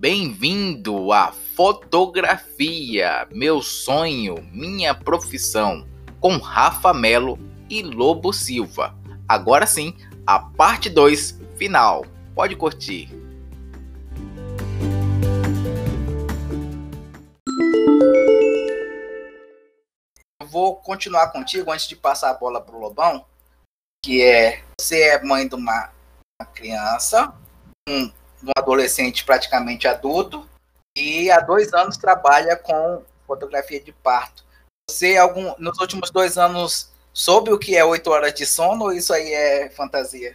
Bem-vindo à fotografia, meu sonho, minha profissão, com Rafa Melo e Lobo Silva. Agora sim, a parte 2 final. Pode curtir. Eu vou continuar contigo antes de passar a bola para o Lobão, que é você é mãe de uma criança, um, um adolescente praticamente adulto, e há dois anos trabalha com fotografia de parto. Você, algum, nos últimos dois anos, soube o que é oito horas de sono ou isso aí é fantasia?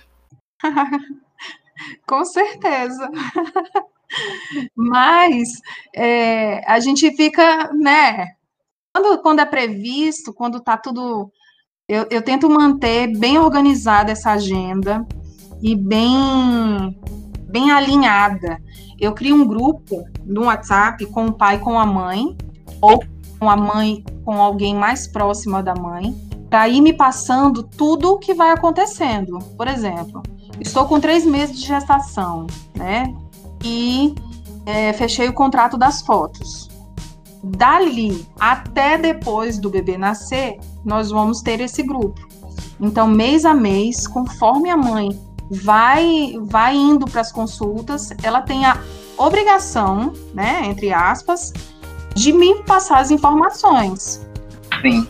com certeza. Mas é, a gente fica, né? Quando, quando é previsto, quando está tudo. Eu, eu tento manter bem organizada essa agenda e bem, bem alinhada. Eu crio um grupo no WhatsApp com o pai com a mãe, ou com a mãe com alguém mais próximo da mãe, para ir me passando tudo o que vai acontecendo. Por exemplo, estou com três meses de gestação, né? E é, fechei o contrato das fotos. Dali até depois do bebê nascer, nós vamos ter esse grupo. Então, mês a mês, conforme a mãe vai vai indo para as consultas, ela tem a obrigação, né, entre aspas, de me passar as informações. Sim.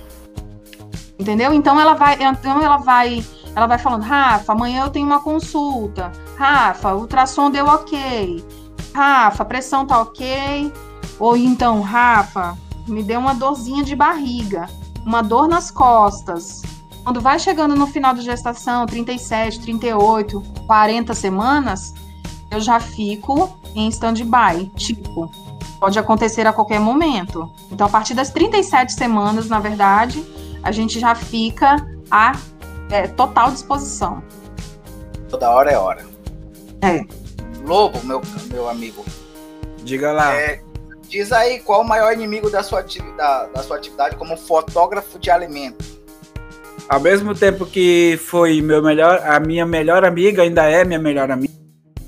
Entendeu? Então ela vai, então ela vai, ela vai falando, Rafa, amanhã eu tenho uma consulta. Rafa, o ultrassom deu ok. Rafa, a pressão tá ok. Ou então, Rafa, me deu uma dorzinha de barriga, uma dor nas costas. Quando vai chegando no final da gestação, 37, 38, 40 semanas, eu já fico em stand-by. Tipo, pode acontecer a qualquer momento. Então, a partir das 37 semanas, na verdade, a gente já fica à é, total disposição. Toda hora é hora. É. Lobo, meu, meu amigo. Diga lá. É, diz aí qual o maior inimigo da sua, atividade, da sua atividade como fotógrafo de alimento. Ao mesmo tempo que foi meu melhor, a minha melhor amiga ainda é minha melhor amiga,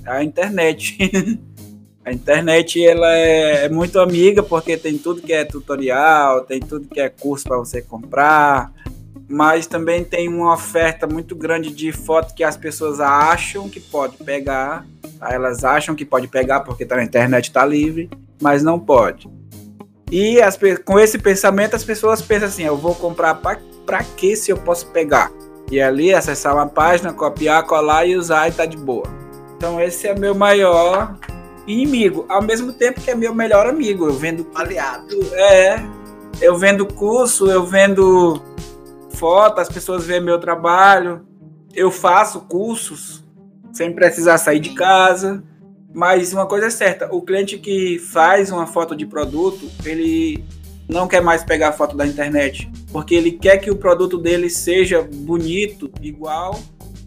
a internet. a internet ela é, é, muito amiga porque tem tudo que é tutorial, tem tudo que é curso para você comprar, mas também tem uma oferta muito grande de foto que as pessoas acham que pode pegar, tá? elas acham que pode pegar porque tá na internet está livre, mas não pode. E as, com esse pensamento as pessoas pensam assim, eu vou comprar para para que se eu posso pegar? E ali acessar uma página, copiar, colar e usar e tá de boa. Então esse é meu maior inimigo, ao mesmo tempo que é meu melhor amigo. Eu vendo aliado. É, eu vendo curso, eu vendo foto, as pessoas veem meu trabalho. Eu faço cursos sem precisar sair de casa. Mas uma coisa é certa, o cliente que faz uma foto de produto, ele não quer mais pegar a foto da internet, porque ele quer que o produto dele seja bonito, igual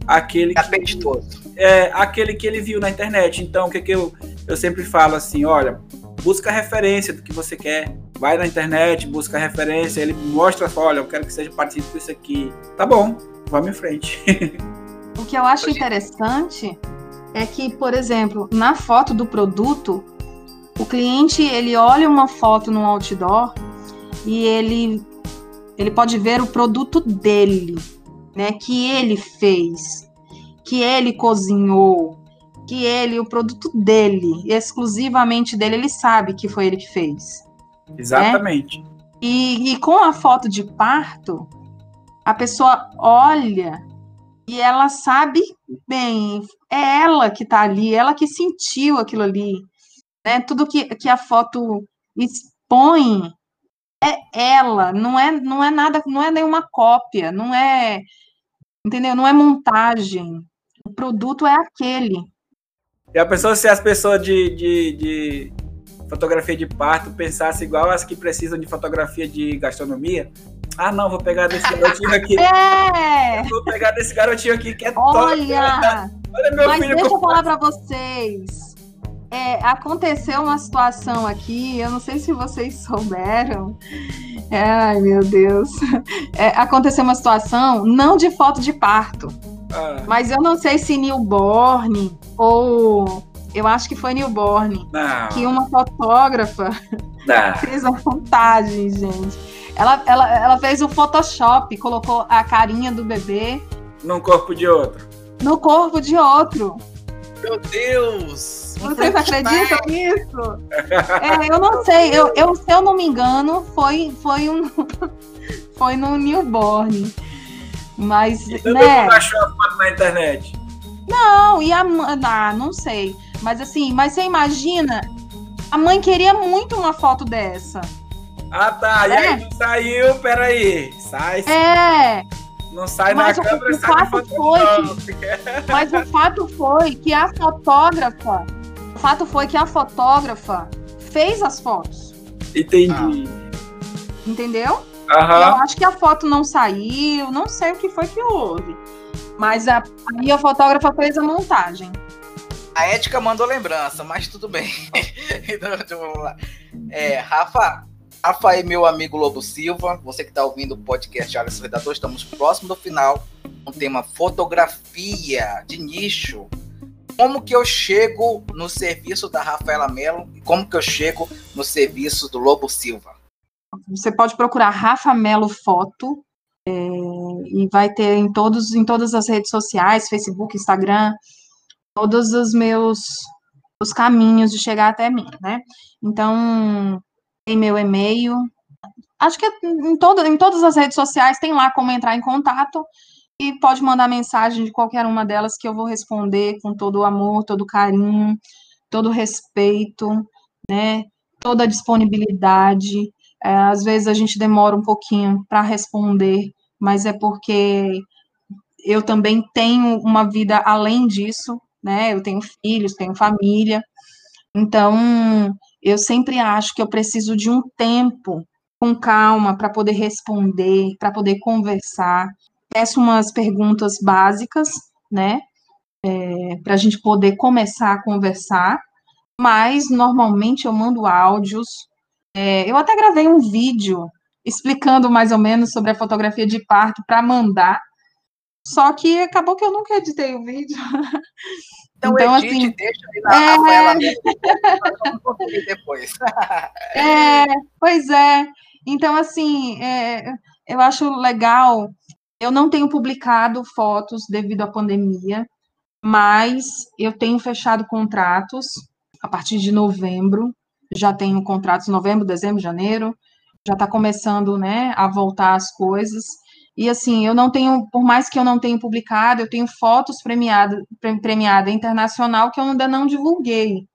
aquele apetitoso. Que, é aquele que ele viu na internet. Então, o que, que eu, eu sempre falo assim, olha, busca referência do que você quer. Vai na internet, busca referência, ele mostra, olha, eu quero que seja parecido com isso aqui. Tá bom, vamos em frente. o que eu acho interessante é que, por exemplo, na foto do produto, o cliente ele olha uma foto no outdoor e ele ele pode ver o produto dele, né, que ele fez, que ele cozinhou, que ele o produto dele, exclusivamente dele, ele sabe que foi ele que fez. Né? Exatamente. Né? E, e com a foto de parto, a pessoa olha e ela sabe bem, é ela que está ali, ela que sentiu aquilo ali, né? Tudo que, que a foto expõe é ela, não é, não é nada, não é nenhuma cópia, não é, entendeu? Não é montagem. O produto é aquele. E a pessoa, se as pessoas de, de, de fotografia de parto pensassem igual as que precisam de fotografia de gastronomia, ah, não, vou pegar desse garotinho aqui. É! Vou pegar desse garotinho aqui que é Olha! Top. Olha meu Mas filho deixa eu falar para vocês. É, aconteceu uma situação aqui, eu não sei se vocês souberam. Ai, meu Deus. É, aconteceu uma situação, não de foto de parto, ah. mas eu não sei se newborn ou Eu acho que foi newborn. Não. Que uma fotógrafa Não. fez a montagem, gente. Ela, ela, ela fez o Photoshop, colocou a carinha do bebê Num corpo de outro. no corpo de outro. Meu Deus! Vocês acreditam nisso? É, eu não sei. Eu, eu, se eu não me engano, foi, foi um. foi no newborn. Mas, E todo né? mundo achou a foto na internet. Não, e a mãe. Ah, não sei. Mas assim, mas você imagina, a mãe queria muito uma foto dessa. Ah, tá. E É. aí não saiu, peraí. Sai, É, não sai Mas na o- câmera, o sai no fato foi Photoshop. mas o fato foi que a fotógrafa. O fato foi que a fotógrafa fez as fotos. Entendi. Entendeu? Eu Aham. acho que a foto não saiu, não sei o que foi que houve. Mas a, aí a fotógrafa fez a montagem. A ética mandou lembrança, mas tudo bem. então, então, vamos lá. É, Rafa, Rafa e meu amigo Lobo Silva, você que está ouvindo o podcast Alisson Redator, estamos próximo do final. Um tema fotografia de nicho. Como que eu chego no serviço da Rafaela Mello e como que eu chego no serviço do Lobo Silva? Você pode procurar Rafa Melo Foto é, e vai ter em todos em todas as redes sociais, Facebook, Instagram, todos os meus os caminhos de chegar até mim, né? Então tem meu e-mail. Acho que em, todo, em todas as redes sociais tem lá como entrar em contato e pode mandar mensagem de qualquer uma delas que eu vou responder com todo o amor, todo o carinho, todo o respeito, né? Toda a disponibilidade. É, às vezes a gente demora um pouquinho para responder, mas é porque eu também tenho uma vida além disso, né? Eu tenho filhos, tenho família. Então, eu sempre acho que eu preciso de um tempo com calma para poder responder, para poder conversar. Peço umas perguntas básicas, né? É, para a gente poder começar a conversar. Mas normalmente eu mando áudios é, eu até gravei um vídeo explicando mais ou menos sobre a fotografia de parto para mandar, só que acabou que eu nunca editei o vídeo. Então, Então, edite, assim, deixa aí na é- Rafaela depois. É, pois é. Então, assim, é, eu acho legal. Eu não tenho publicado fotos devido à pandemia, mas eu tenho fechado contratos a partir de novembro. Já tenho contratos novembro, dezembro, janeiro. Já está começando, né, a voltar as coisas. E assim, eu não tenho, por mais que eu não tenha publicado, eu tenho fotos premiadas, pre- premiada internacional que eu ainda não divulguei.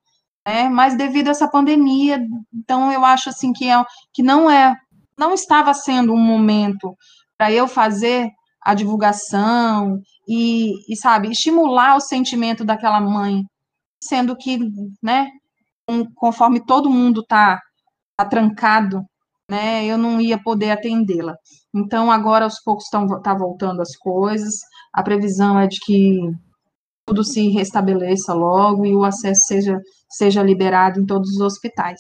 Né? Mas devido a essa pandemia, então eu acho assim que, é, que não é, não estava sendo um momento para eu fazer a divulgação e, e, sabe, estimular o sentimento daquela mãe, sendo que, né, conforme todo mundo tá, tá trancado, né, eu não ia poder atendê-la. Então agora aos poucos estão tá voltando as coisas. A previsão é de que tudo se restabeleça logo e o acesso seja seja liberado em todos os hospitais.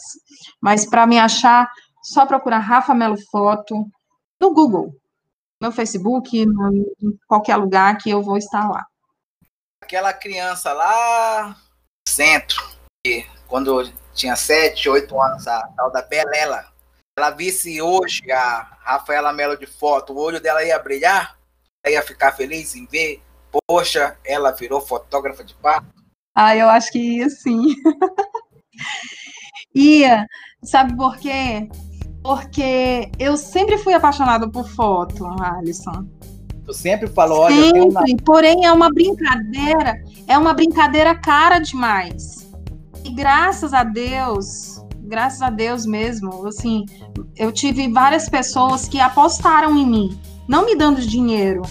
Mas para me achar, só procurar Rafa Melo Foto no Google, no Facebook, no, em qualquer lugar que eu vou estar lá. Aquela criança lá no centro, que quando eu tinha 7, 8 anos, a tal da Belela, ela visse hoje a Rafaela Mello de foto, o olho dela ia brilhar, ela ia ficar feliz em ver, poxa, ela virou fotógrafa de parto. Ah, eu acho que ia sim. ia. Sabe por quê? Porque eu sempre fui apaixonada por foto, Alisson. Tu sempre falou, olha, eu tenho uma... Sempre, porém é uma brincadeira, é uma brincadeira cara demais. E graças a Deus, graças a Deus mesmo, assim, eu tive várias pessoas que apostaram em mim, não me dando dinheiro,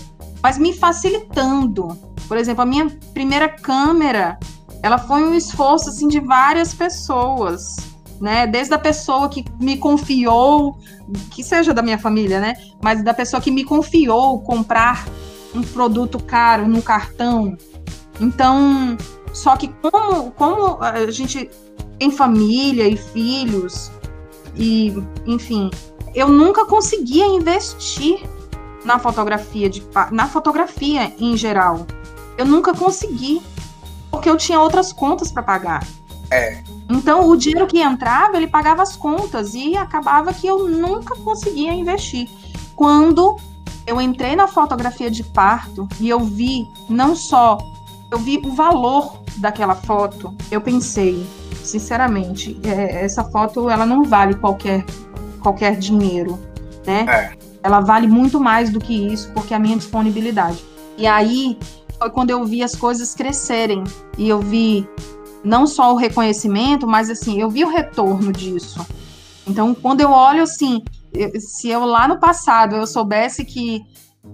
mas me facilitando. Por exemplo, a minha primeira câmera, ela foi um esforço assim de várias pessoas, né? Desde a pessoa que me confiou, que seja da minha família, né? Mas da pessoa que me confiou comprar um produto caro no cartão. Então, só que como, como a gente tem família e filhos, e enfim, eu nunca conseguia investir na fotografia de na fotografia em geral. Eu nunca consegui. porque eu tinha outras contas para pagar. É. Então, o dinheiro que entrava, ele pagava as contas e acabava que eu nunca conseguia investir. Quando eu entrei na fotografia de parto e eu vi não só eu vi o valor daquela foto, eu pensei, sinceramente, é, essa foto ela não vale qualquer qualquer dinheiro, né? É. Ela vale muito mais do que isso, porque é a minha disponibilidade. E aí foi quando eu vi as coisas crescerem e eu vi não só o reconhecimento, mas assim, eu vi o retorno disso. Então, quando eu olho assim, se eu lá no passado eu soubesse que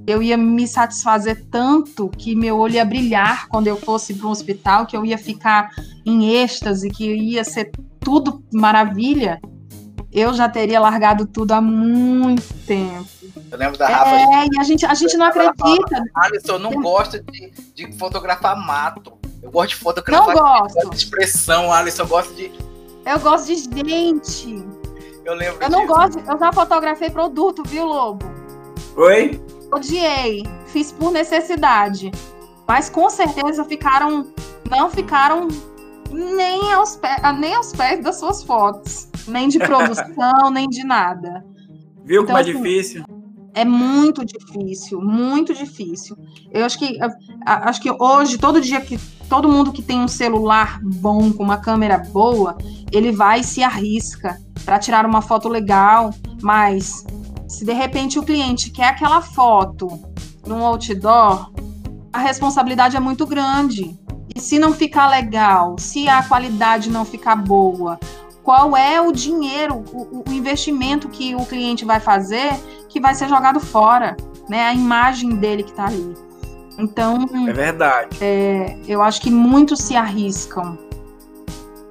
eu ia me satisfazer tanto que meu olho ia brilhar quando eu fosse para um hospital, que eu ia ficar em êxtase, que ia ser tudo maravilha, eu já teria largado tudo há muito tempo. Eu lembro da Rafa. É, e a gente, a gente não acredita. Alisson, eu não gosto de, de fotografar mato. Eu gosto de fotografar não gosto. de expressão, Alisson. Eu gosto de. Eu gosto de gente. Eu lembro. Eu não gosto. Eu já fotografei produto, viu, Lobo? Oi? Odiei. Fiz por necessidade. Mas com certeza ficaram. Não ficaram nem aos, pés, nem aos pés das suas fotos. Nem de produção, nem de nada. Viu então, como é assim, difícil? É muito difícil, muito difícil. Eu acho que acho que hoje, todo dia que todo mundo que tem um celular bom, com uma câmera boa, ele vai e se arrisca para tirar uma foto legal, mas se de repente o cliente quer aquela foto num outdoor, a responsabilidade é muito grande. E se não ficar legal, se a qualidade não ficar boa, qual é o dinheiro, o, o investimento que o cliente vai fazer que vai ser jogado fora, né? A imagem dele que está ali. Então. É verdade. É, eu acho que muitos se arriscam.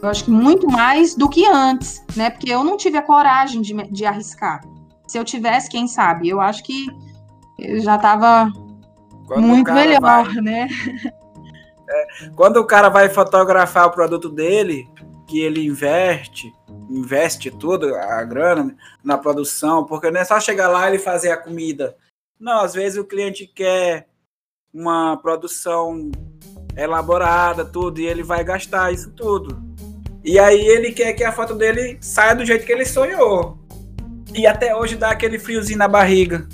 Eu acho que muito mais do que antes, né? Porque eu não tive a coragem de, de arriscar. Se eu tivesse, quem sabe? Eu acho que eu já estava muito melhor, vai... né? É, quando o cara vai fotografar o produto dele, que ele investe, investe tudo, a grana, na produção, porque não é só chegar lá e fazer a comida. Não, às vezes o cliente quer uma produção elaborada, tudo, e ele vai gastar isso tudo. E aí ele quer que a foto dele saia do jeito que ele sonhou. E até hoje dá aquele friozinho na barriga.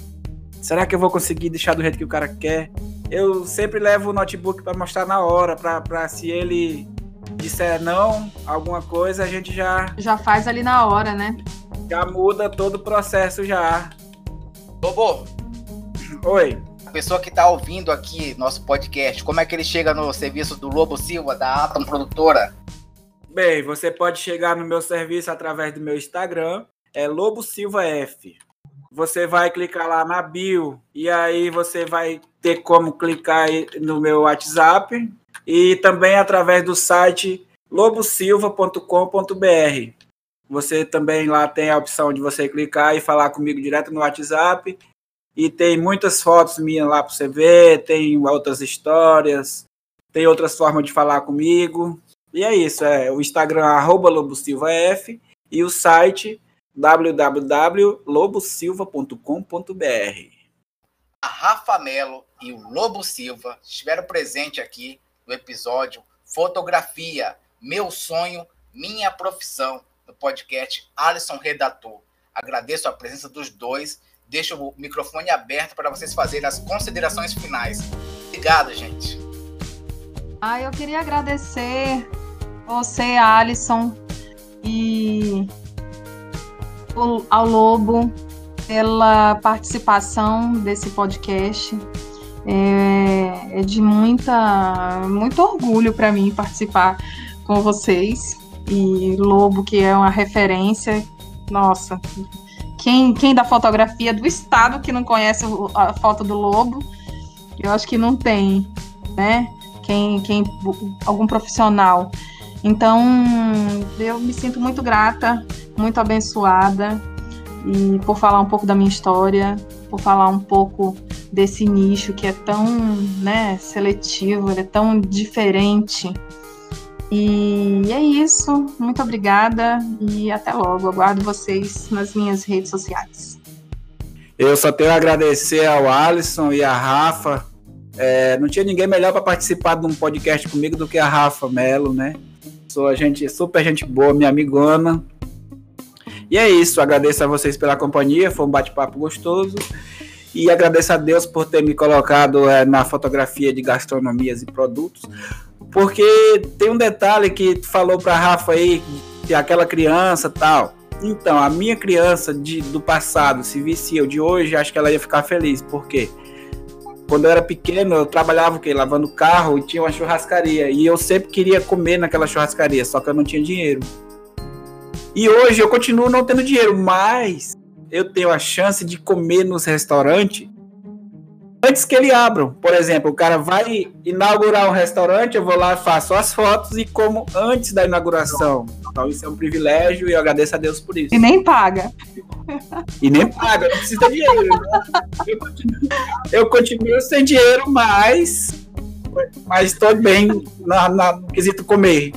Será que eu vou conseguir deixar do jeito que o cara quer? Eu sempre levo o notebook para mostrar na hora, para se ele disser não, alguma coisa, a gente já. Já faz ali na hora, né? Já muda todo o processo já. Bobo! Oi. Pessoa que está ouvindo aqui nosso podcast, como é que ele chega no serviço do Lobo Silva, da Atom Produtora? Bem, você pode chegar no meu serviço através do meu Instagram, é Lobo Silva F. Você vai clicar lá na bio e aí você vai ter como clicar no meu WhatsApp e também através do site lobosilva.com.br. Você também lá tem a opção de você clicar e falar comigo direto no WhatsApp. E tem muitas fotos minhas lá para você ver, tem outras histórias, tem outras formas de falar comigo. E é isso, é o Instagram arroba lobosilvaf e o site www.lobosilva.com.br. A Rafa Melo e o Lobo Silva estiveram presentes aqui no episódio Fotografia, Meu Sonho, Minha Profissão, no podcast Alisson Redator. Agradeço a presença dos dois. Deixo o microfone aberto para vocês fazerem as considerações finais. Obrigado, gente. Ah, eu queria agradecer você, Alisson, e ao Lobo pela participação desse podcast. É, é de muita, muito orgulho para mim participar com vocês. E Lobo, que é uma referência, nossa, quem, quem da fotografia do estado que não conhece a foto do Lobo, eu acho que não tem, né? Quem, quem algum profissional. Então, eu me sinto muito grata, muito abençoada e por falar um pouco da minha história, por falar um pouco desse nicho que é tão né, seletivo, ele é tão diferente. E é isso. Muito obrigada e até logo. Aguardo vocês nas minhas redes sociais. Eu só tenho a agradecer ao Alisson e à Rafa É, não tinha ninguém melhor para participar de um podcast comigo do que a Rafa Melo, né? Sou a gente, super gente boa, minha amigona. E é isso, agradeço a vocês pela companhia, foi um bate-papo gostoso. E agradeço a Deus por ter me colocado é, na fotografia de gastronomias e produtos. Porque tem um detalhe que tu falou para Rafa aí, aquela criança tal. Então, a minha criança de, do passado, se visse eu de hoje, acho que ela ia ficar feliz. Por quê? Quando eu era pequeno, eu trabalhava o quê? Lavando carro e tinha uma churrascaria. E eu sempre queria comer naquela churrascaria, só que eu não tinha dinheiro. E hoje eu continuo não tendo dinheiro, mas eu tenho a chance de comer nos restaurantes antes que ele abram. Por exemplo, o cara vai inaugurar um restaurante, eu vou lá, faço as fotos e como antes da inauguração. Então isso é um privilégio e eu agradeço a Deus por isso. E nem paga. E nem paga, não precisa de dinheiro. Né? Eu, continuo, eu, continuo, sem dinheiro, mas mas estou bem na, na, no quesito comer.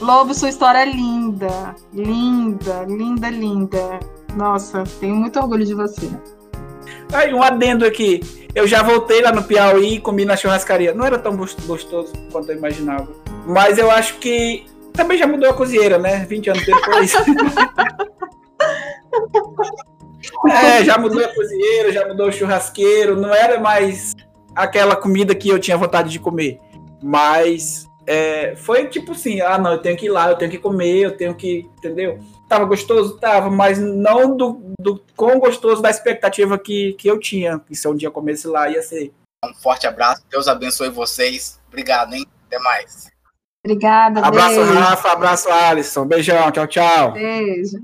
Lobo, sua história é linda. Linda, linda, linda. Nossa, tenho muito orgulho de você. Aí, um adendo aqui. Eu já voltei lá no Piauí e comi na churrascaria. Não era tão gostoso quanto eu imaginava. Mas eu acho que também já mudou a cozinheira, né? 20 anos depois. é, já mudou a cozinheira, já mudou o churrasqueiro. Não era mais aquela comida que eu tinha vontade de comer. Mas é, foi tipo assim: ah, não, eu tenho que ir lá, eu tenho que comer, eu tenho que. Entendeu? Tava gostoso? Tava, mas não do, do quão gostoso da expectativa que, que eu tinha. Que se um dia comesse lá, ia ser. Um forte abraço, Deus abençoe vocês. Obrigado, hein? Até mais. Obrigada. Abraço, beijo. Rafa, abraço, Alisson. Beijão, tchau, tchau. Beijo.